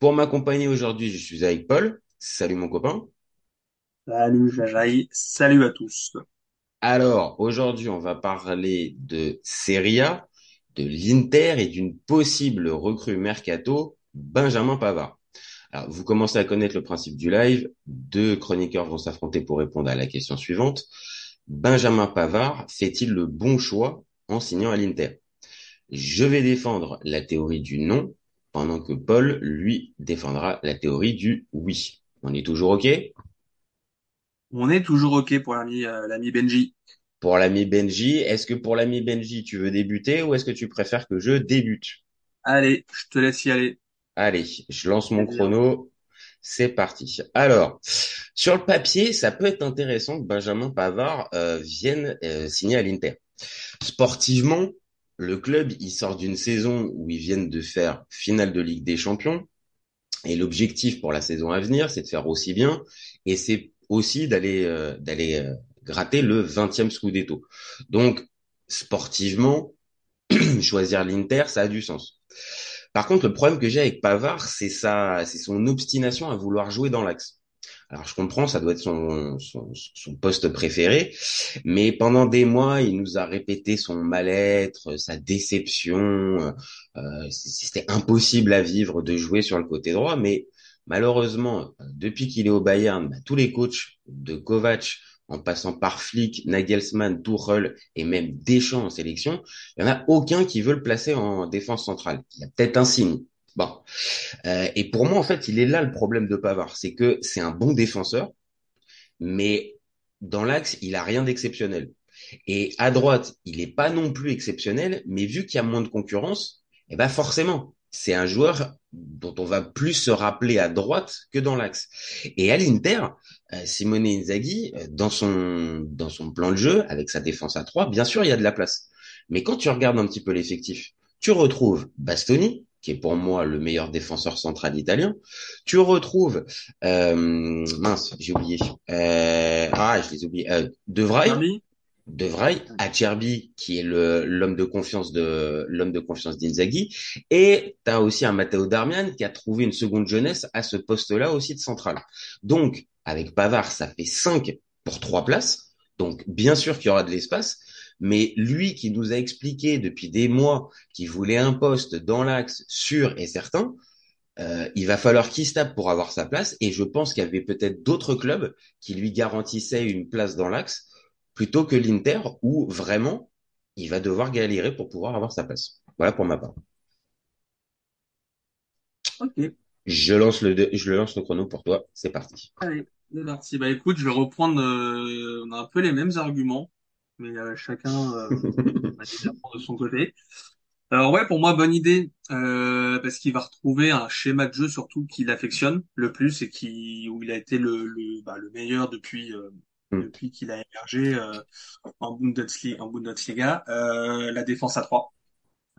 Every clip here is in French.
Pour m'accompagner aujourd'hui, je suis avec Paul. Salut mon copain. Salut Jajaï, salut à tous. Alors, aujourd'hui, on va parler de Serie A, de l'Inter et d'une possible recrue mercato, Benjamin Pavard. Alors, vous commencez à connaître le principe du live. Deux chroniqueurs vont s'affronter pour répondre à la question suivante. Benjamin Pavard fait-il le bon choix en signant à l'Inter? Je vais défendre la théorie du non, pendant que Paul, lui, défendra la théorie du oui. On est toujours OK? On est toujours OK pour l'ami euh, l'ami Benji. Pour l'ami Benji, est-ce que pour l'ami Benji, tu veux débuter ou est-ce que tu préfères que je débute? Allez, je te laisse y aller. Allez, je lance mon chrono. C'est parti. Alors, sur le papier, ça peut être intéressant que Benjamin Pavard euh, vienne euh, signer à l'Inter. Sportivement, le club, il sort d'une saison où ils viennent de faire finale de Ligue des Champions. Et l'objectif pour la saison à venir, c'est de faire aussi bien. Et c'est aussi d'aller euh, d'aller euh, gratter le 20e Scudetto. Donc, sportivement, choisir l'Inter, ça a du sens. Par contre, le problème que j'ai avec Pavard, c'est c'est son obstination à vouloir jouer dans l'axe. Alors je comprends, ça doit être son, son, son, poste préféré, mais pendant des mois, il nous a répété son mal-être, sa déception. Euh, C'était impossible à vivre de jouer sur le côté droit, mais malheureusement, depuis qu'il est au Bayern, bah, tous les coachs de Kovac, en passant par Flick, Nagelsmann, Tuchel et même Deschamps en sélection, il n'y en a aucun qui veut le placer en défense centrale. Il y a peut-être un signe. Bon. Euh, et pour moi, en fait, il est là le problème de Pavard. C'est que c'est un bon défenseur, mais dans l'axe, il a rien d'exceptionnel. Et à droite, il n'est pas non plus exceptionnel, mais vu qu'il y a moins de concurrence, eh ben forcément, c'est un joueur dont on va plus se rappeler à droite que dans l'axe. Et à l'Inter, euh, Simone Inzaghi, euh, dans son dans son plan de jeu, avec sa défense à trois, bien sûr, il y a de la place. Mais quand tu regardes un petit peu l'effectif, tu retrouves Bastoni, qui est pour moi le meilleur défenseur central italien. Tu retrouves euh, mince, j'ai oublié. Euh, ah, je les ai oubliés. Euh, De Vrij, De Vrij, Acerbi qui est le l'homme de confiance de l'homme de confiance d'Inzaghi et tu as aussi un Matteo Darmian qui a trouvé une seconde jeunesse à ce poste-là aussi de central. Donc avec Pavard, ça fait 5 pour trois places. Donc bien sûr qu'il y aura de l'espace, mais lui qui nous a expliqué depuis des mois qu'il voulait un poste dans l'axe sûr et certain, euh, il va falloir qu'il se tape pour avoir sa place. Et je pense qu'il y avait peut-être d'autres clubs qui lui garantissaient une place dans l'axe plutôt que l'Inter où vraiment il va devoir galérer pour pouvoir avoir sa place. Voilà pour ma part. Ok. Je lance le, je lance le chrono pour toi. C'est parti. Allez, c'est parti. Bah écoute, je vais reprendre. Euh, on a un peu les mêmes arguments mais euh, chacun euh, de son côté. Alors ouais, pour moi, bonne idée, euh, parce qu'il va retrouver un schéma de jeu surtout qu'il affectionne le plus et qui où il a été le le, bah, le meilleur depuis euh, mm. depuis qu'il a émergé euh, en Bundesliga, en Bundesliga euh, la défense à 3.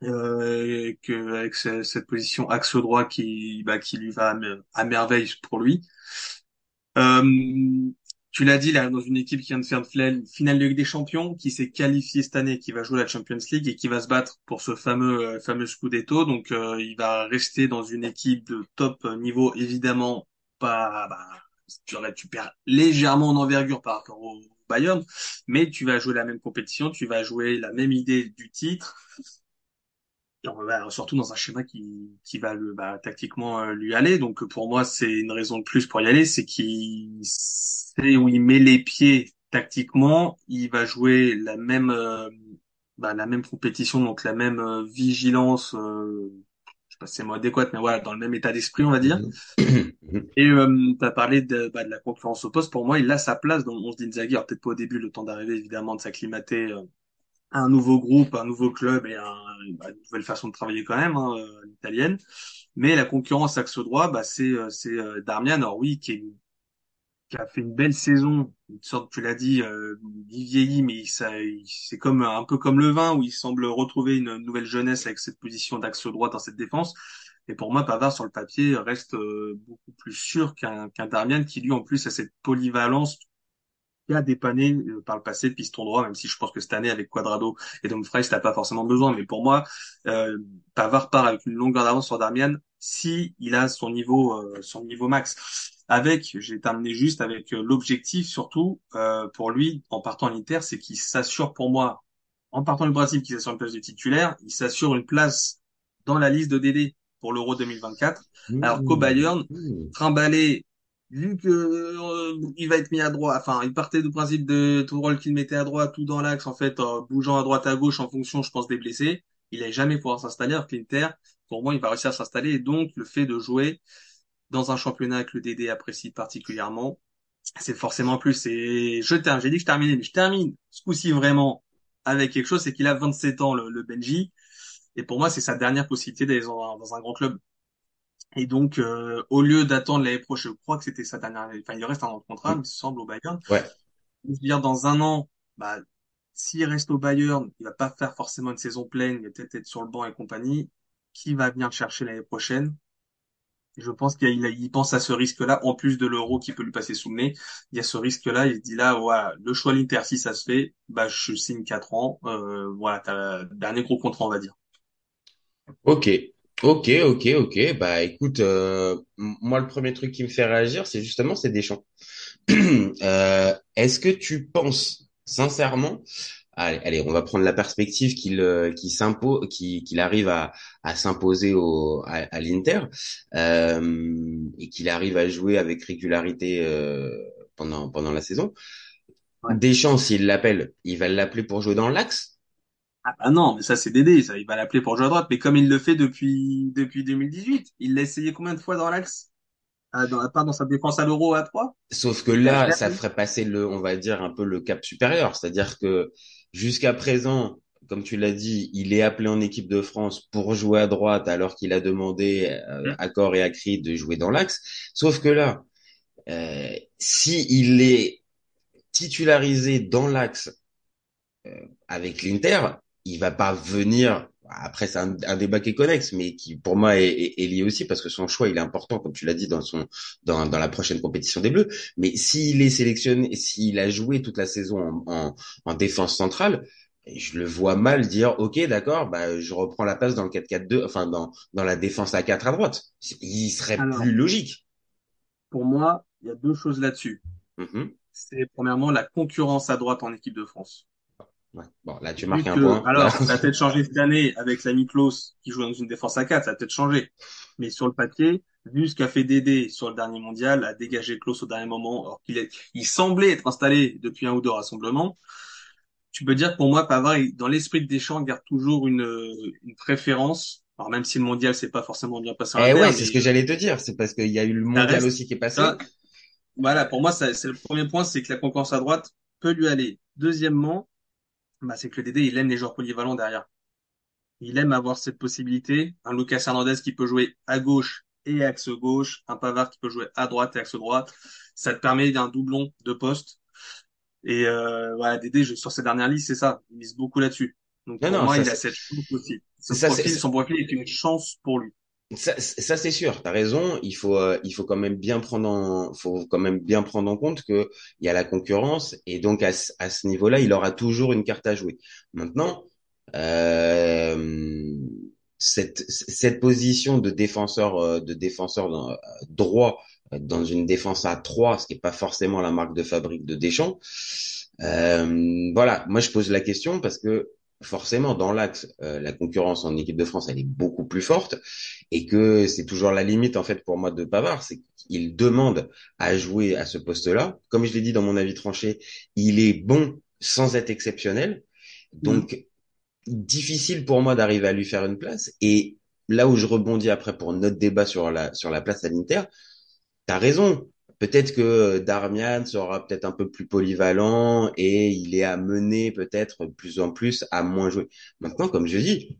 Euh, que avec cette position axe droit qui bah, qui lui va à merveille pour lui. Euh, tu l'as dit, là, dans une équipe qui vient de faire une finale de Ligue des Champions, qui s'est qualifiée cette année, qui va jouer la Champions League et qui va se battre pour ce fameux euh, fameux Scudetto. Donc, euh, il va rester dans une équipe de top niveau, évidemment pas. Bah, tu, tu perds légèrement en envergure par rapport au Bayern, mais tu vas jouer la même compétition, tu vas jouer la même idée du titre. Surtout dans un schéma qui, qui va le, bah, tactiquement euh, lui aller. Donc pour moi, c'est une raison de plus pour y aller, c'est qu'il où il met les pieds tactiquement, il va jouer la même euh, bah, la même compétition, donc la même euh, vigilance. Euh, je sais pas si c'est mot adéquat, mais voilà, dans le même état d'esprit, on va dire. Mm-hmm. Et euh, tu as parlé de, bah, de la concurrence au poste. Pour moi, il a sa place dans le 11 d'Inzaghi. Alors peut-être pas au début, le temps d'arriver, évidemment, de s'acclimater un nouveau groupe, un nouveau club et un, bah, une nouvelle façon de travailler quand même, hein, euh, l'italienne. Mais la concurrence axe droit, bah, c'est euh, c'est euh, Darmian, alors oui, qui, est, qui a fait une belle saison, une sorte, tu l'as dit, euh, il vieillit, mais ça, c'est comme un peu comme le vin où il semble retrouver une nouvelle jeunesse avec cette position d'axe droit dans cette défense. Et pour moi, Pavard sur le papier reste beaucoup plus sûr qu'un qu'un Darmian qui lui en plus a cette polyvalence a dépanné euh, par le passé de piston droit, même si je pense que cette année avec Quadrado et Dumfries, t'as pas forcément besoin. Mais pour moi, euh, Pavard part avec une longueur d'avance sur Darmian si il a son niveau, euh, son niveau max. Avec, j'ai terminé juste avec euh, l'objectif surtout euh, pour lui en partant à l'Inter, c'est qu'il s'assure pour moi, en partant du Brésil, qu'il s'assure une place de titulaire, il s'assure une place dans la liste de DD pour l'Euro 2024. Alors qu'au Bayern, Mmh. trimballer vu que euh, il va être mis à droite, enfin, il partait du principe de tout rôle qu'il mettait à droite, tout dans l'axe, en fait, en bougeant à droite à gauche en fonction, je pense, des blessés. Il n'allait jamais pouvoir s'installer, alors pour moi, il va réussir à s'installer. Et donc, le fait de jouer dans un championnat que le DD apprécie particulièrement, c'est forcément plus. Et je termine, j'ai dit que je terminais, mais je termine ce coup-ci vraiment avec quelque chose, c'est qu'il a 27 ans, le, Benji. Et pour moi, c'est sa dernière possibilité d'aller dans un grand club. Et donc, euh, au lieu d'attendre l'année prochaine, je crois que c'était sa dernière, enfin, il reste un an de contrat, il me semble, au Bayern. Ouais. Je veux dire, dans un an, bah, s'il reste au Bayern, il va pas faire forcément une saison pleine, il va peut-être être sur le banc et compagnie. Qui va venir le chercher l'année prochaine? Et je pense qu'il il pense à ce risque-là, en plus de l'euro qui peut lui passer sous le nez. Il y a ce risque-là, il se dit là, voilà, le choix l'Inter, si ça se fait, bah, je signe 4 ans, euh, voilà, t'as le dernier gros contrat, on va dire. Ok, ok, ok, ok. Bah écoute, euh, m- moi le premier truc qui me fait réagir, c'est justement c'est Deschamps. Euh, est-ce que tu penses sincèrement, allez, allez, on va prendre la perspective qu'il euh, qu'il s'impose, qu'il qu'il arrive à, à s'imposer au à, à l'Inter euh, et qu'il arrive à jouer avec régularité euh, pendant pendant la saison. Ouais. Deschamps, s'il l'appelle, il va l'appeler pour jouer dans l'axe. Ah bah non, mais ça c'est Dédé, ça, il va l'appeler pour jouer à droite, mais comme il le fait depuis depuis 2018, il l'a essayé combien de fois dans l'axe? Ah, dans, à part dans sa défense à l'Euro à 3? Sauf que là, ça jamais. ferait passer le, on va dire, un peu le cap supérieur. C'est-à-dire que jusqu'à présent, comme tu l'as dit, il est appelé en équipe de France pour jouer à droite alors qu'il a demandé euh, à corps et à cri de jouer dans l'axe. Sauf que là, euh, si il est titularisé dans l'axe avec l'Inter, il va pas venir. Après, c'est un, un débat qui est connexe, mais qui pour moi est, est- est lié aussi parce que son choix il est important, comme tu l'as dit dans son dans, dans la prochaine compétition des Bleus. Mais s'il est sélectionné, s'il a joué toute la saison en, en, en défense centrale, je le vois mal dire OK, d'accord, bah je reprends la place dans le 4-4-2, enfin dans dans la défense à 4 à droite. Il serait Alors, plus logique. pour moi, il y a deux choses là-dessus. Mhm. C'est premièrement la concurrence à droite en équipe de France. Ouais. Bon, là tu Vu marques un que, point. alors, ça a peut-être changé cette année avec l'ami Klaus qui joue dans une défense à 4, ça a peut-être changé. Mais sur le papier, vu ce qu'a fait Dédé sur le dernier mondial, a dégagé Klaus au dernier moment, alors qu'il est, il semblait être installé depuis un ou deux rassemblements, tu peux dire que pour moi, Pavard, dans l'esprit de Deschamps, garde toujours une, une préférence. Alors même si le mondial s'est pas forcément bien passé Eh ouais, c'est ce que j'allais te dire. C'est parce qu'il y a eu le mondial reste, aussi qui est passé. ça, voilà, pour moi, c'est le premier point, c'est que la concurrence à droite peut lui aller. Deuxièmement, bah, c'est que le Dédé, il aime les joueurs polyvalents derrière. Il aime avoir cette possibilité. Un Lucas Hernandez qui peut jouer à gauche et axe gauche, un Pavard qui peut jouer à droite et axe droite. Ça te permet d'un doublon de poste. Et euh, voilà, Dédé, je- sur ces dernières listes, c'est ça. Il mise beaucoup là-dessus. Donc Non, pour non, moi, ça, il a cette chance aussi. Ça, profil, son profil est une chance pour lui. Ça, ça c'est sûr, t'as raison. Il faut, euh, il faut quand même bien prendre en, faut quand même bien prendre en compte que il y a la concurrence et donc à, à ce niveau-là, il aura toujours une carte à jouer. Maintenant, euh, cette, cette position de défenseur, euh, de défenseur dans- droit euh, dans une défense à 3, ce qui est pas forcément la marque de fabrique de Deschamps. Euh, voilà, moi je pose la question parce que forcément dans l'axe, euh, la concurrence en équipe de France, elle est beaucoup plus forte et que c'est toujours la limite en fait pour moi de Pavard, c'est qu'il demande à jouer à ce poste-là. Comme je l'ai dit dans mon avis tranché, il est bon sans être exceptionnel, donc difficile pour moi d'arriver à lui faire une place. Et là où je rebondis après pour notre débat sur la sur la place l'Inter, t'as raison. Peut-être que Darmian sera peut-être un peu plus polyvalent et il est amené peut-être de plus en plus à moins jouer. Maintenant, comme je dis,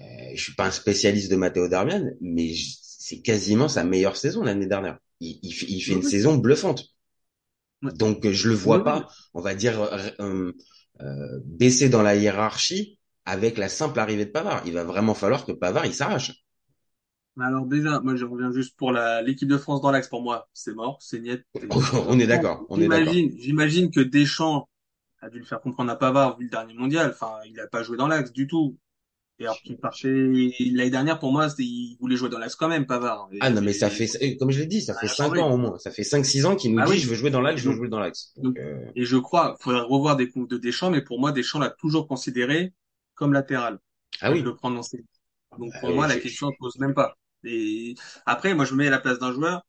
euh, je suis pas un spécialiste de Matteo Darmian, mais c'est quasiment sa meilleure saison l'année dernière. Il, il, fait, il fait une saison bluffante. Donc je le vois pas, on va dire, euh, euh, baisser dans la hiérarchie avec la simple arrivée de Pavard. Il va vraiment falloir que Pavard il s'arrache. Alors déjà, moi je reviens juste pour la l'équipe de France dans l'axe. Pour moi, c'est mort, c'est niet. on est d'accord. On d'accord. J'imagine que Deschamps a dû le faire comprendre à Pavard vu le dernier mondial. Enfin, il n'a pas joué dans l'axe du tout. Et alors qu'il partait l'année dernière, pour moi, il voulait jouer dans l'axe quand même, Pavard. ah non, mais ça fait, comme je l'ai dit, ça fait cinq ans au moins. Ça fait cinq, six ans qu'il nous ah dit, je veux jouer dans l'axe, je veux jouer dans l'axe. Euh, Et je crois, faudrait revoir des coups de Deschamps, mais pour moi, Deschamps l'a toujours considéré comme latéral. Ah oui. Le prendre dans ses... Donc pour moi, la question ne pose même pas. Et après, moi, je me mets à la place d'un joueur.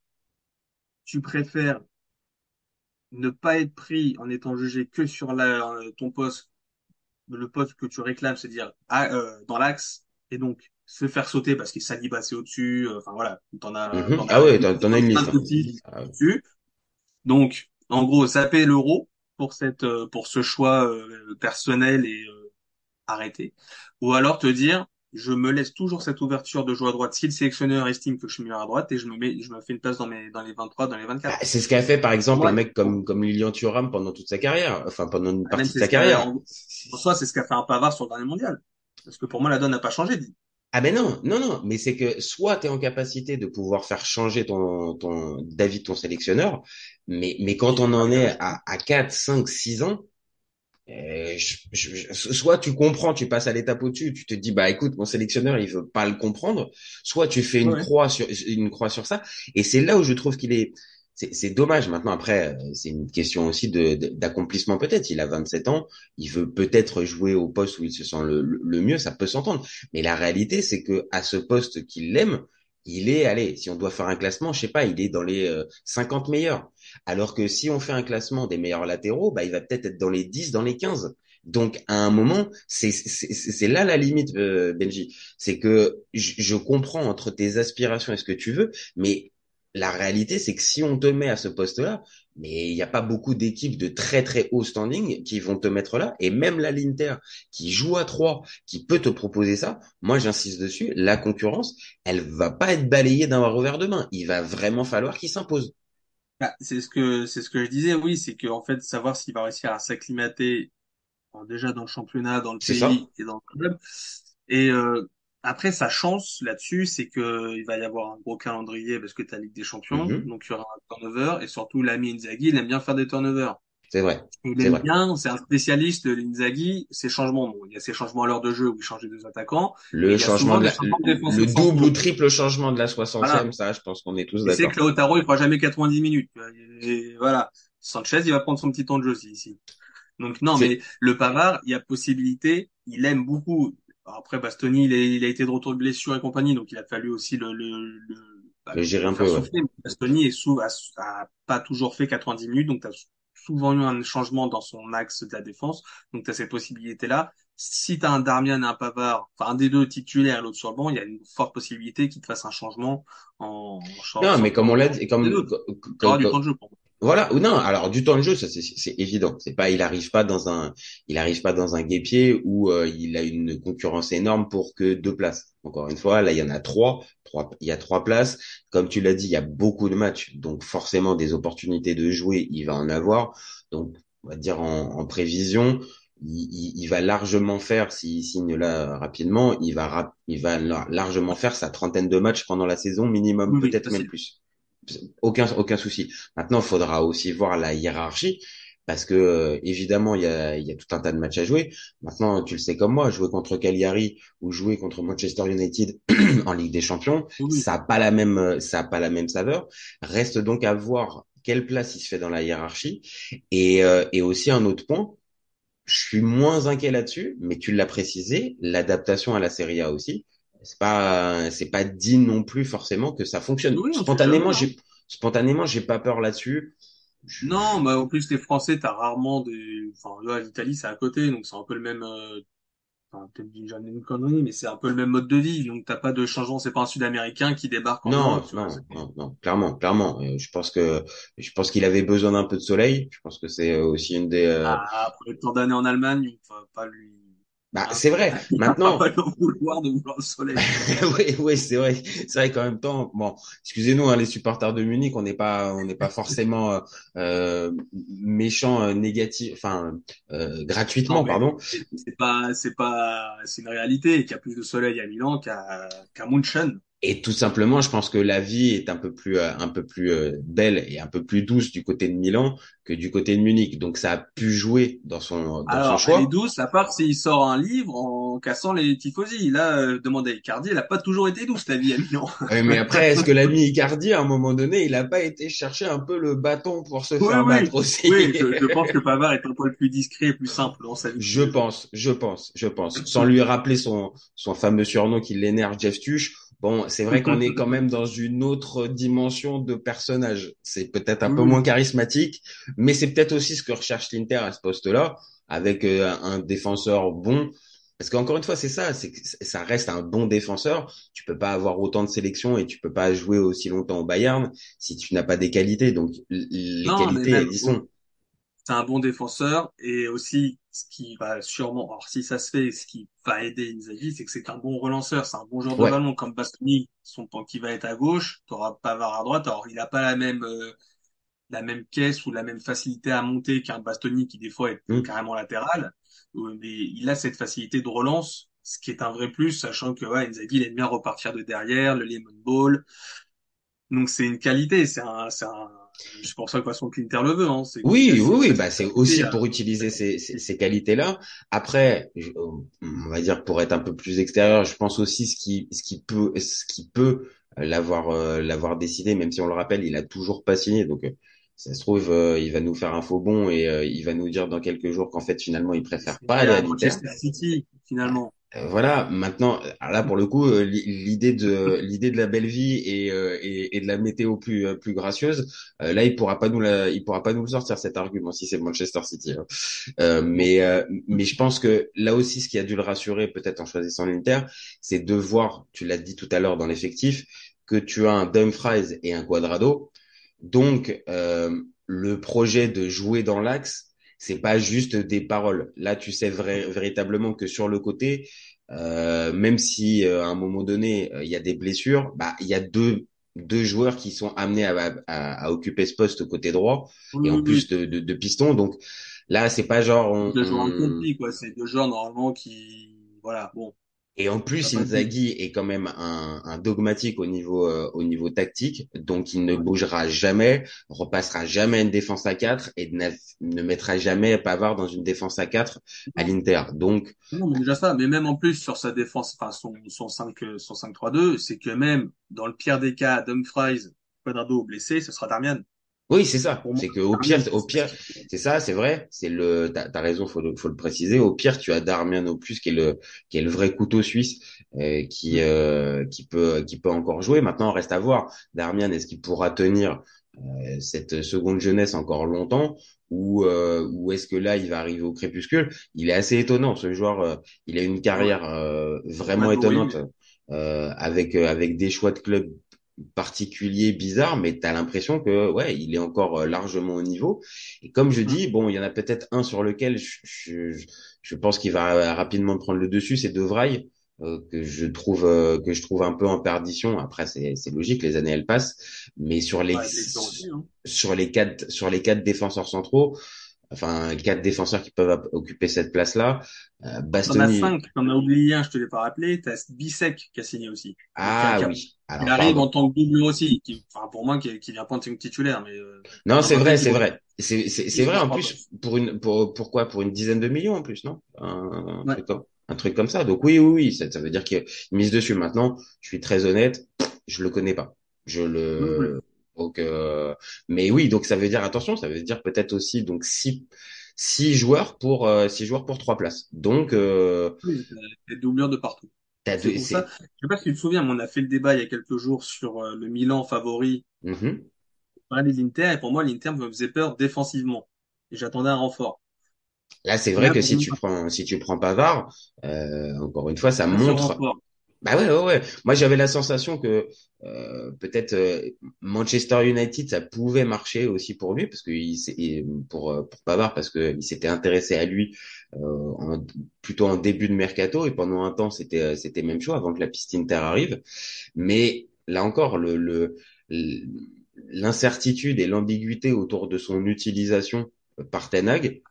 Tu préfères ne pas être pris en étant jugé que sur la, ton poste le poste que tu réclames, c'est-à-dire ah, euh, dans l'axe, et donc se faire sauter parce qu'il s'alibe assez au-dessus. Euh, enfin voilà, t'en as. Mm ah ouais, t'en as une liste. Hein. Ah donc, en gros, zapper l'euro pour cette, euh, pour ce choix personnel et arrêté, ou alors te dire je me laisse toujours cette ouverture de jouer à droite si le sélectionneur estime que je suis meilleur à droite et je me mets, je me fais une place dans mes, dans les 23, dans les 24. Ah, c'est ce qu'a fait, par exemple, un mec comme, comme Lilian Thuram pendant toute sa carrière. Enfin, pendant une ah, partie de sa carrière. En, soi, c'est ce qu'a fait un Pavard sur le dernier mondial. Parce que pour moi, la donne n'a pas changé. Ah ben non, non, non, mais c'est que soit tu es en capacité de pouvoir faire changer ton, ton David, ton sélectionneur, mais, mais quand on en est à, à 4, 5, 6 ans, soit tu comprends, tu passes à l'étape au-dessus, tu te dis bah écoute mon sélectionneur il veut pas le comprendre, soit tu fais une croix sur une croix sur ça. Et c'est là où je trouve qu'il est c'est dommage. Maintenant après euh, c'est une question aussi de d'accomplissement peut-être. Il a 27 ans il veut peut-être jouer au poste où il se sent le, le mieux ça peut s'entendre. Mais la réalité c'est que à ce poste qu'il aime il est, allez, si on doit faire un classement, je sais pas, il est dans les 50 euh, meilleurs. Alors que si on fait un classement des meilleurs latéraux, bah, il va peut-être être dans les 10, dans les 15. Donc, à un moment, c'est là la limite, euh, Benji. C'est que je, je comprends entre tes aspirations et ce que tu veux, mais la réalité, c'est que si on te met à ce poste-là, mais il n'y a pas beaucoup d'équipes de très très haut standing qui vont te mettre là. Et même la l'Inter qui joue à 3, qui peut te proposer ça, moi j'insiste dessus, la concurrence, elle va pas être balayée d'un revers de main. Il va vraiment falloir qu'il s'impose. Bah, c'est ce que c'est ce que je disais, oui, c'est qu'en fait savoir s'il va réussir à s'acclimater déjà dans le championnat, dans le pays et dans le club. Et euh, après, sa chance là-dessus, c'est que il va y avoir un gros calendrier parce que tu as Ligue des Champions, mhm. donc il y aura un turnover et surtout l'ami Inzaghi, il aime bien faire des turnovers. C'est vrai. Il aime bien, c'est un spécialiste de l'Inzaghi, ses changements. Bon, il y a ses changements à l'heure de jeu où il change deux attaquants. Le changement de la, le, double ou triple changement de la 60e, ça, je pense qu'on est tous d'accord. C'est que Lautaro, il fera jamais 90 minutes. Et voilà. Sanchez, il va prendre son petit temps de jeu aussi ici. Donc non, mais le Pavard, il y a possibilité, il aime beaucoup après, Bastoni, il, a été de retour de blessure et compagnie, donc il a fallu aussi le, le, le, bah, gérer un peu. Bastoni est sous, a, pas toujours fait 90 minutes, donc tu as souvent eu un changement dans son axe de la défense, donc tu as cette possibilité-là. Si tu as un Darmian et un Pavard, enfin un des deux titulaires et l'autre sur le banc, il y a une forte possibilité qu'il te fasse un changement en, en Non, mais comme on l'a dit, comme, comme, comme, voilà, ou non, alors du temps de jeu, ça c'est évident. C'est pas, il arrive pas dans un, il arrive pas dans un guépier où euh, il a une concurrence énorme pour que deux places. Encore une fois, là il y en a trois, trois, il y a trois places. Comme tu l'as dit, il y a beaucoup de matchs, donc forcément des opportunités de jouer, il va en avoir. Donc on va dire en, prévision, il, il, va largement faire, s'il signe là rapidement, il va, il va largement faire sa trentaine de matchs pendant la saison minimum, peut-être même plus aucun aucun souci. Maintenant, il faudra aussi voir la hiérarchie parce que euh, évidemment il y a, y a tout un tas de matchs à jouer. Maintenant, tu le sais comme moi, jouer contre Cagliari ou jouer contre Manchester United en Ligue des Champions, ça a pas la même ça a pas la même saveur. Reste donc à voir quelle place il se fait dans la hiérarchie et euh, et aussi un autre point. Je suis moins inquiet là-dessus, mais tu l'as précisé, l'adaptation à la Serie A aussi c'est pas c'est pas dit non plus forcément que ça fonctionne. spontanément, j'ai spontanément, j'ai pas peur là-dessus. Non, mais en plus les Français, t'as rarement des. Enfin, là, l'Italie, c'est à côté, donc c'est un peu le même. Euh, enfin, peut-être une, une connerie, mais c'est un peu le même mode de vie. Donc t'as pas de changement, c'est pas un Sud-Américain qui débarque en Non, Europe, non, non, non, clairement, clairement. Euh, Je pense que je pense qu'il avait besoin d'un peu de soleil. Je pense que c'est euh, aussi une des. euh, Ah, après tant d'années en Allemagne, on va pas lui, Bah, hein, c'est vrai. Maintenant, pas lui en vouloir de vouloir le soleil. oui, oui, c'est vrai. C'est vrai qu'en même temps, bon, excusez-nous, hein, les supporters de Munich, on n'est pas, on n'est pas forcément euh, euh, méchants, euh, négatifs, enfin, euh, gratuitement, pardon. c'est c'est pas, c'est pas, c'est une réalité qu'il y a plus de soleil à Milan qu'à qu'à München. Et tout simplement, je pense que la vie est un peu plus, euh, un peu plus euh, belle et un peu plus douce du côté de Milan que du côté de Munich. Donc, ça a pu jouer dans son, dans son Alors, elle est choix. douce, à part s'il sort un livre en cassant les tifosi. Là, euh, demandez à Icardi, elle a pas toujours été douce, la vie à Milan. Ouais, mais après, est-ce que l'ami Icardi, à un moment donné, il n'a pas été chercher un peu le bâton pour se Oui, faire oui, battre aussi? oui, je, je pense que Pavard est un peu plus discret et plus simple dans sa vie. Je pense, je pense, je pense. Sans lui rappeler son, son fameux surnom qui l'énerve, Jeff Tuch. Bon, c'est vrai qu'on est quand même dans une autre dimension de personnage. C'est peut-être un peu moins charismatique, mais c'est peut-être aussi ce que recherche l'Inter à ce poste-là, avec euh, un défenseur bon. Parce qu'encore une fois, c'est ça, c'est que ça reste un bon défenseur. Tu peux pas avoir autant de sélections et tu peux pas jouer aussi longtemps au Bayern si tu n'as pas des qualités. Donc, les Non, qualités, elles y sont. C'est un bon défenseur et aussi ce qui va sûrement, alors si ça se fait, ce qui va aider Inzaghi, c'est que c'est un bon relanceur, c'est un bon joueur de Ouais. ballon comme Bastoni, son qui va être à gauche, t'auras Pavard à droite, alors il a pas la même euh, la même caisse ou la même facilité à monter qu'un Bastoni qui des fois est Mm. carrément latéral, Euh, mais il a cette facilité de relance, ce qui est un vrai plus, sachant que ouais, Inzaghi il aime bien repartir de derrière, le lemon ball, donc c'est une qualité, c'est un c'est un c'est pour ça que de toute façon que l'Inter le veut, hein. Oui, c'est- oui, oui, bah c'est aussi pour utiliser ces, ces, ces qualités-là. Après, je- on va dire pour être un peu plus extérieur, je pense aussi ce qui, ce qui peut, ce qui peut l'avoir, euh, l'avoir décidé, même si on le rappelle, il a toujours pas signé. Donc, euh, ça se trouve, euh, il va nous faire un faux bon et euh, il va nous dire dans quelques jours qu'en fait, finalement, il préfère pas aller à à l'Inter. Manchester City, finalement. Euh, Voilà, maintenant, là pour le coup, euh, li- l'idée de l'idée de la belle vie et, euh, et, et de la météo plus plus gracieuse, là il pourra pas nous la, il pourra pas nous le sortir cet argument si c'est Manchester City. hein. Euh, mais mais je pense que là aussi, ce qui a dû le rassurer peut-être en choisissant l'Inter, c'est de voir, tu l'as dit tout à l'heure dans l'effectif, que tu as un Dumfries et un Cuadrado. Donc euh, le projet de jouer dans l'axe c'est pas juste des paroles. Là, tu sais véritablement que sur le côté, euh, même si euh, à un moment donné euh, il y a des blessures, bah il y a deux deux joueurs qui sont amenés à, à, à occuper ce poste côté droit Oui, et en oui, plus de, de, de piston. Donc là, c'est pas genre on. Deux joueurs on- accomplis, quoi. C'est deux joueurs, normalement, qui, voilà, bon. Et en plus va pas Inzaghi est quand même un, un dogmatique au niveau euh, au niveau tactique, donc il ne bougera jamais, repassera jamais une défense à 4 et ne, ne mettra jamais Pavard dans une défense à 4 à l'Inter. Donc Non, mais déjà ça. Mais même en plus, sur sa défense, enfin, son, son 5, euh, son 5-3-2, c'est que même, dans le pire des cas, Dumfries, Quadrado blessé, ce sera Darmian. Oui, c'est ça. C'est que au pire, au pire, c'est ça, c'est vrai. C'est le, t'as, t'as raison, faut le, faut le préciser. Au pire, tu as Darmian au plus qui est le, qui est le vrai couteau suisse, euh, qui, euh, qui peut, qui peut encore jouer. Maintenant, reste à voir. Darmian, est-ce qu'il pourra tenir euh, cette seconde jeunesse encore longtemps, ou, euh, ou est-ce que là, il va arriver au crépuscule? Il est assez étonnant, ce joueur. euh, il a une carrière euh, vraiment étonnante, euh, avec, euh, avec des choix de club particulier, bizarre, mais tu as l'impression que ouais, il est encore euh, largement au niveau. Et comme je dis, bon, il y en a peut-être un sur lequel je, je, je pense qu'il va rapidement prendre le dessus, c'est De Vrij, euh, que je trouve euh, que je trouve un peu en perdition. Après, c'est c'est logique, les années elles passent, mais sur les Ouais, hein. sur les quatre sur les quatre défenseurs centraux, enfin quatre défenseurs qui peuvent occuper cette place-là, euh, T'en as Bastoni. cinq, t'en as oublié un, je te l'ai pas rappelé, t'as Bissek qui a signé aussi. Ah Qui a- oui. Alors, Il arrive pardon. en tant que doublure aussi, qui, enfin, pour moi, qui, qui vient pas en tant que titulaire, mais, euh, Non, c'est vrai, c'est vrai. C'est vrai en plus pour une pour pourquoi? Pour une dizaine de millions en plus, non? Un, Ouais. truc comme un truc comme ça. Donc oui, oui, oui, ça, ça veut dire qu'il mise dessus. Maintenant, je suis très honnête, je le connais pas. Je le donc euh, mais oui, donc ça veut dire attention, ça veut dire peut-être aussi donc six six joueurs pour euh, six joueurs pour trois places. Donc euh, Oui, des doublures de partout. C'est deux, pour c'est ça. Je sais pas si tu te souviens, mais on a fait le débat il y a quelques jours sur euh, le Milan favori par les l'Inter, et pour moi, l'Inter me faisait peur défensivement. Et j'attendais un renfort. Là, c'est vrai Là, que si tu prends, si tu prends Pavard, euh, encore une fois, ça montre. Bah ouais, ouais, ouais. Moi, j'avais la sensation que euh, peut-être euh, Manchester United, ça pouvait marcher aussi pour lui, parce que il, pour euh, pour Pavard, parce que il s'était intéressé à lui euh, en- plutôt en début de mercato et pendant un temps, c'était euh, c'était même chaud avant que la piste Inter arrive. Mais là encore, le le l'incertitude et l'ambiguïté autour de son utilisation par Ten Hag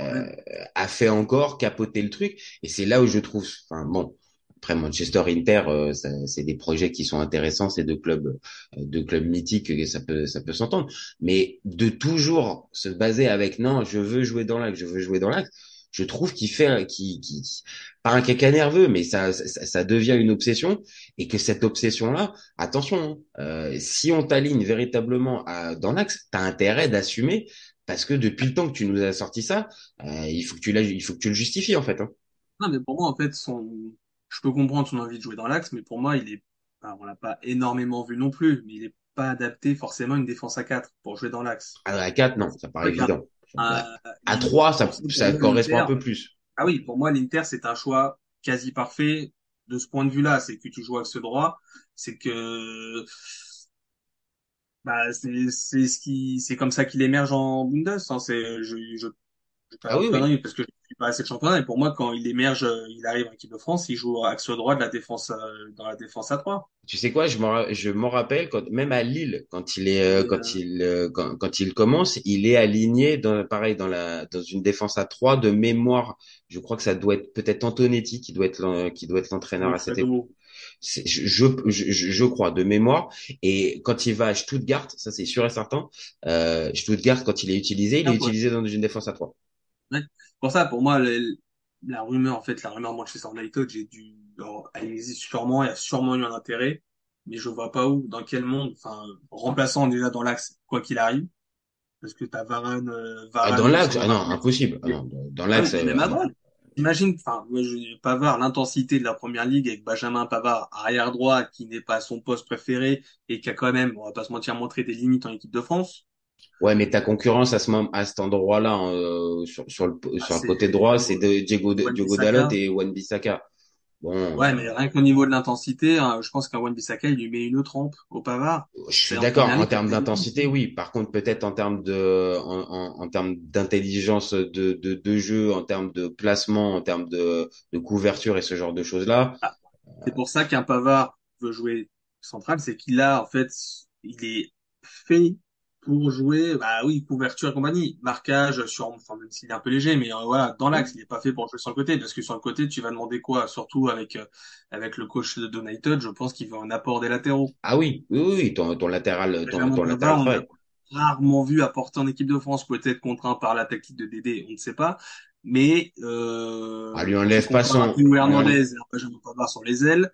euh, a fait encore capoter le truc. Et c'est là où je trouve, enfin bon, après Manchester Inter, euh, c'est des projets qui sont intéressants, c'est deux clubs, euh, deux clubs mythiques, et ça peut, ça peut s'entendre. Mais de toujours se baser avec non, je veux jouer dans l'axe, je veux jouer dans l'axe. Je trouve qu'il fait, qui, qui, pas un caca nerveux, mais ça, ça, devient une obsession et que cette obsession-là, attention, hein, euh, si on t'aligne véritablement dans l'axe, t'as intérêt d'assumer parce que depuis le temps que tu nous as sorti ça, il faut que tu l'as- il faut que tu le justifies en fait. Hein. Non, mais pour moi, en fait, son... je peux comprendre son envie de jouer dans l'axe, mais pour moi, il est, enfin, on l'a pas énormément vu non plus, mais il est pas adapté forcément à une défense à 4 pour jouer dans l'axe. À 4, non, ça paraît évident. À 3, ça, ça correspond un peu plus. Ah oui, pour moi, l'Inter, c'est un choix quasi parfait de ce point de vue-là. C'est que tu joues axe droit, c'est que bah, c'est c'est ce qui c'est comme ça qu'il émerge en Bundes. Hein. C'est je je je Ah oui, parce que pas assez de championnat. Et pour moi, quand il émerge, euh, il arrive en équipe de France, il joue axe droit de la défense euh, dans la défense à 3. Tu sais quoi, je m'en, je m'en rappelle quand, même à Lille, quand il est, euh, quand il, quand, quand il commence, il est aligné dans, pareil, dans la, dans une défense à 3 de mémoire. Je crois que ça doit être peut-être Antonetti qui doit être, qui doit être l'entraîneur à cette époque. Je, je, je, crois de mémoire. Et quand il va à Stuttgart, ça c'est sûr et certain. Euh, Stuttgart, quand il est utilisé, il est Ah, ouais. utilisé dans une défense à 3. Pour ça, pour moi, le- la rumeur, en fait, la rumeur Manchester United, j'ai dû, alors, elle existe sûrement, il y a sûrement eu un intérêt, mais je vois pas où, dans quel monde, enfin, remplaçant déjà dans l'axe, quoi qu'il arrive, parce que t'as Varane, euh, Ah, Varane dans l'axe, ah non, impossible. Ah non, dans, Ah l'axe. oui, même euh, à droite. Imagine, enfin, Pavard, l'intensité de la première ligue avec Benjamin Pavard, arrière droit, qui n'est pas son poste préféré et qui a quand même, on va pas se mentir, montré des limites en équipe de France. Ouais, mais ta concurrence à ce moment, à cet endroit-là, hein, euh, sur, sur le, Ah, sur le côté droit, c'est de Diego, Bissaka. Dalot et Wan Bissaka. Bon, Ouais, mais rien qu'au niveau de l'intensité, hein, je pense qu'un Wan Bissaka, il lui met une trempe au Pavard. je suis d'accord. En termes d'intensité, oui. Par contre, peut-être en termes de, en, en, en termes d'intelligence de, de, de jeu, en termes de placement, en termes de, de couverture et ce genre de choses-là. C'est pour ça qu'un Pavard veut jouer central, c'est qu'il a, en fait, il est fait pour jouer, bah oui, couverture et compagnie, marquage sur, enfin, même s'il est un peu léger, mais euh, voilà, dans l'axe, il est pas fait pour jouer sur le côté, parce que sur le côté, tu vas demander quoi? Surtout avec, euh, avec le coach de United, je pense qu'il veut un apport des latéraux. Ah oui, oui, oui, ton, ton latéral, ton, ton latéral on l'a rarement vu apporter en équipe de France, peut-être contraint par la tactique de Dédé, on ne sait pas, mais, euh, Ah, lui enlève pas son- Hernandez et un Benjamin Pavard sur les ailes,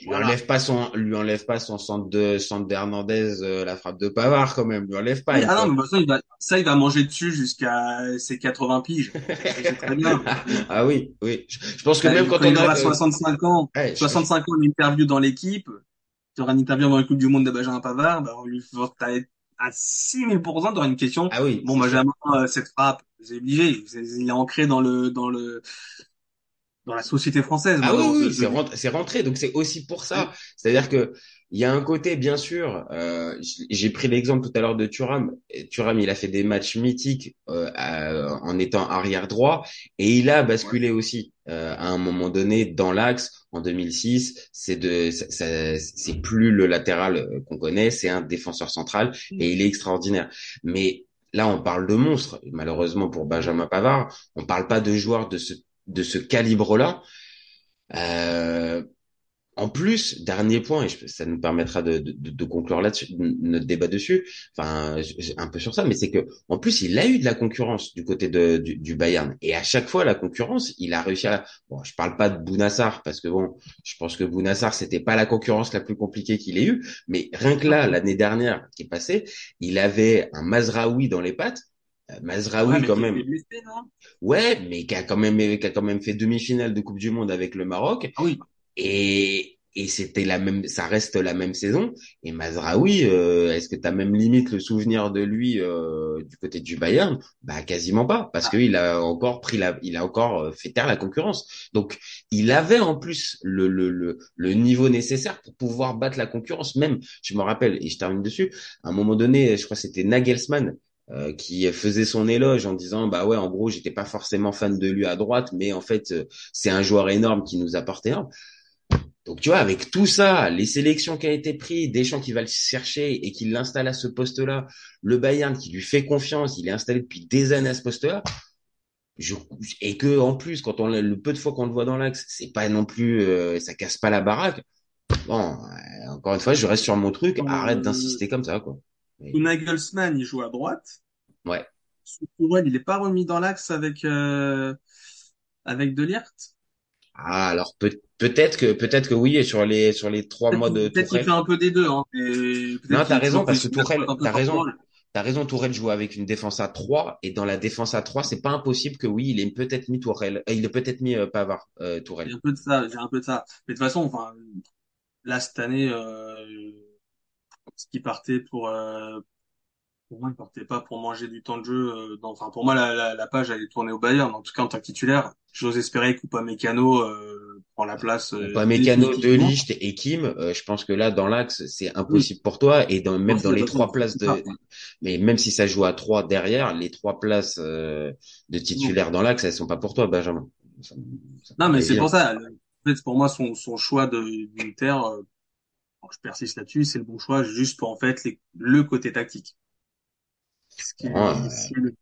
Lui Voilà. enlève pas son, lui enlève pas son centre de, centre d'Hernandez, euh, la frappe de Pavard quand même. Lui enlève pas. Oui, ah non, mais façon, il va, ça, il va manger dessus jusqu'à ses 80 piges. Très bien. ah oui, oui. Je, je pense que même quand on aura euh, 65 ans, ouais, je- 65 ans, une interview dans l'équipe, tu auras une interview dans la Coupe du Monde de Benjamin Pavard, bah, on lui à 6000% tu auras une question. ah oui. Bon. Benjamin, euh, cette frappe, c'est obligé. Il est ancré dans le, dans le, dans la société française. Ah oui, oui, c'est rentré, rentré, donc c'est aussi pour ça. C'est-à-dire que il y a un côté, bien sûr. euh, J'ai pris l'exemple tout à l'heure de Thuram. Thuram, il a fait des matchs mythiques euh, à- en étant arrière droit, et il a basculé aussi euh, à un moment donné dans l'axe en 2006. C'est de, c'est plus le latéral euh, qu'on connaît, c'est un défenseur central, et il est extraordinaire. Mais là, on parle de monstre. Malheureusement pour Benjamin Pavard, on parle pas de joueurs de ce de ce calibre-là. Euh, en plus, dernier point, et ça nous permettra de, de, de conclure là-dessus, notre débat dessus, enfin, un peu sur ça, mais c'est que, en plus, il a eu de la concurrence du côté de, du, du Bayern. Et à chaque fois, la concurrence, il a réussi à, bon, je parle pas de Bounassar, parce que bon, je pense que Bounassar, c'était pas la concurrence la plus compliquée qu'il ait eue, mais rien que là, l'année dernière, qui est passée, il avait un Mazraoui dans les pattes, Mazraoui, Ouais, quand même. blessé, Ouais, mais qui a quand même, qui a quand même fait demi-finale de Coupe du Monde avec le Maroc. Ah oui. Et, et c'était la même, ça reste la même saison. Et Mazraoui, euh, est-ce que tu as même limite le souvenir de lui euh, du côté du Bayern? Bah quasiment pas, parce Ah. qu'il a encore pris la, il a encore euh, fait taire la concurrence. Donc il avait en plus le, le, le, le niveau nécessaire pour pouvoir battre la concurrence. Même, je me rappelle, et je termine dessus, à un moment donné, je crois que c'était Nagelsmann euh, qui faisait son éloge en disant bah ouais en gros j'étais pas forcément fan de lui à droite mais en fait euh, c'est un joueur énorme qui nous apporte énorme donc tu vois, avec tout ça, les sélections qui a été prises, Deschamps qui va le chercher et qui l'installe à ce poste-là, le Bayern qui lui fait confiance, il est installé depuis des années à ce poste-là. Je, et que en plus, quand on le peu de fois qu'on le voit dans l'axe, c'est pas non plus, euh, ça casse pas la baraque. Bon, euh, encore une fois, je reste sur mon truc. Euh, Arrête d'insister comme ça, quoi. Sous Nagelsmann, il joue à droite. Ouais. Sous Tourelle, il est pas remis dans l'axe avec euh, avec Delirte. Ah, alors peut, peut-être que peut-être que oui, et sur les sur les trois mois de Peut-être qu'il fait un peu des deux. Hein, mais peut-être Non, qu'il t'as raison, parce que Tourelle, un peu t'as fort raison. Tourelle. T'as raison, Tourelle joue avec une défense à 3 et dans la défense à 3, c'est pas impossible que oui, il ait peut-être mis Tourelle, euh, il a peut-être mis euh, Pavard, euh, Tourelle. J'ai un peu de ça, j'ai un peu de ça. Mais de toute façon, enfin, là cette année, euh, ce qui partait pour, euh, pour moi, il partait pas pour manger du temps de jeu. euh, dans- enfin, pour moi, la, la, la page allait tourner au Bayern. En tout cas, en tant que titulaire, j'ose espérer qu'Upamecano euh, prend la place. Euh, Pas Mécano, De. Ligt et Kim, euh, je pense que là dans l'axe, c'est impossible pour toi et dans même dans les trois places de Ah. mais même si ça joue à 3 derrière, les trois places euh, de titulaires dans l'axe, elles sont pas pour toi Benjamin. Ça- ça Non, mais c'est pour ça. En fait, pour moi, son, son choix de d'Inter, bon, je persiste là-dessus, c'est le bon choix, juste pour en fait les, le côté tactique. Qui, le-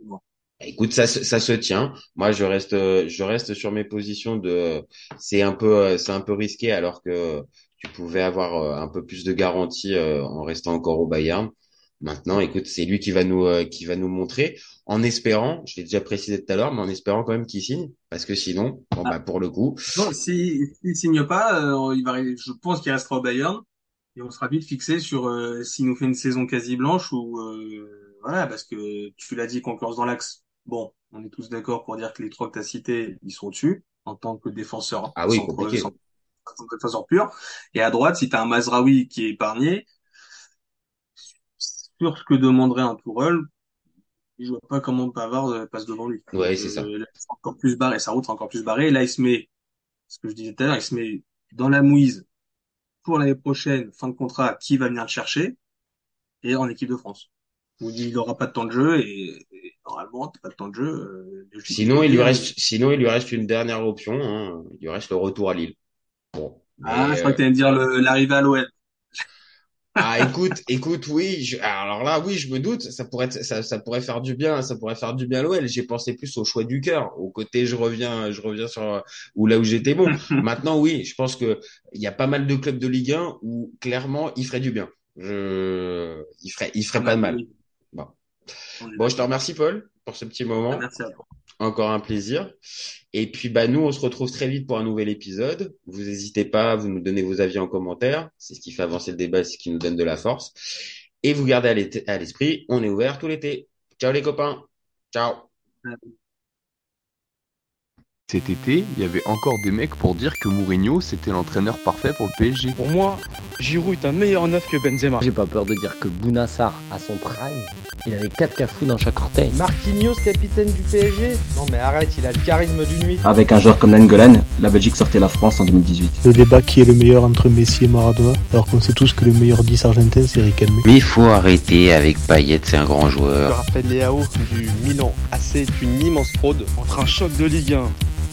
bon. Écoute, ça, se- ça se tient. Moi, je reste, je reste sur mes positions de, c'est un peu, c'est un peu risqué alors que tu pouvais avoir euh, un peu plus de garantie euh, en restant encore au Bayern. Maintenant, écoute, c'est lui qui va nous, euh, qui va nous montrer, en espérant, je l'ai déjà précisé tout à l'heure, mais en espérant quand même qu'il signe, parce que sinon, bon bah pour le coup, Non, si s'il signe pas, euh, il va, je pense qu'il restera au Bayern et on sera vite fixé sur euh, s'il nous fait une saison quasi blanche ou euh, voilà parce que tu l'as dit concurrence dans l'axe. Bon, on est tous d'accord pour dire que les trois que tu as cités, ils sont dessus en tant que défenseurs. Ah oui, compliqué. défenseur pur. Et à droite, si tu as un Mazraoui qui est épargné, ce que demanderait un Tourelle, je vois pas comment Pavard euh, passe devant lui. Ouais, c'est ça. Euh, là, encore plus barré, sa route est encore plus barrée. Là, il se met, ce que je disais tout à l'heure, il se met dans la mouise pour l'année prochaine, fin de contrat, qui va venir le chercher, et en équipe de France. Où il n'aura pas de temps de jeu, et, et normalement, pas de temps de jeu. euh, sinon il lui reste, sinon il lui reste une dernière option, hein. Il lui reste le retour à Lille. Bon. Ah, Mais, je crois euh, que me dire l'arrivée à l'OL. Ah, écoute, écoute, oui. je- alors là, oui, je me doute. Ça pourrait, être- ça, ça pourrait faire du bien. Ça pourrait faire du bien à l'OL. J'ai pensé plus au choix du cœur, au côté. Je reviens, je reviens sur où là où j'étais bon. Maintenant, oui, je pense que il y a pas mal de clubs de Ligue 1 où clairement il ferait du bien. Je, il ferait, il ferait pas de mal. Bon. Bon, je te remercie, Paul, pour ce petit moment. Merci à toi. Encore un plaisir. Et puis, bah, nous, on se retrouve très vite pour un nouvel épisode. Vous n'hésitez pas, vous nous donnez vos avis en commentaire. C'est ce qui fait avancer le débat, c'est ce qui nous donne de la force. Et vous gardez à l'esprit, on est ouvert tout l'été. Ciao les copains. Ciao. Cet été, il y avait encore des mecs pour dire que Mourinho c'était l'entraîneur parfait pour le PSG. Pour moi, Giroud est un meilleur neuf que Benzema. J'ai pas peur de dire que Bounassar, à son prime, il avait 4 cafous dans chaque orteil. Marquinhos, capitaine du PSG Non mais arrête, il a le charisme d'une nuit. Avec un joueur comme Nangolan, la Belgique sortait la France en 2018. Le débat qui est le meilleur entre Messi et Maradona, alors qu'on sait tous que le meilleur 10 argentin c'est Riquelme. Mais il faut arrêter avec Payet, c'est un grand Je joueur. rappelle Léao du Milan. AC est une immense fraude. Entre un choc de Ligue 1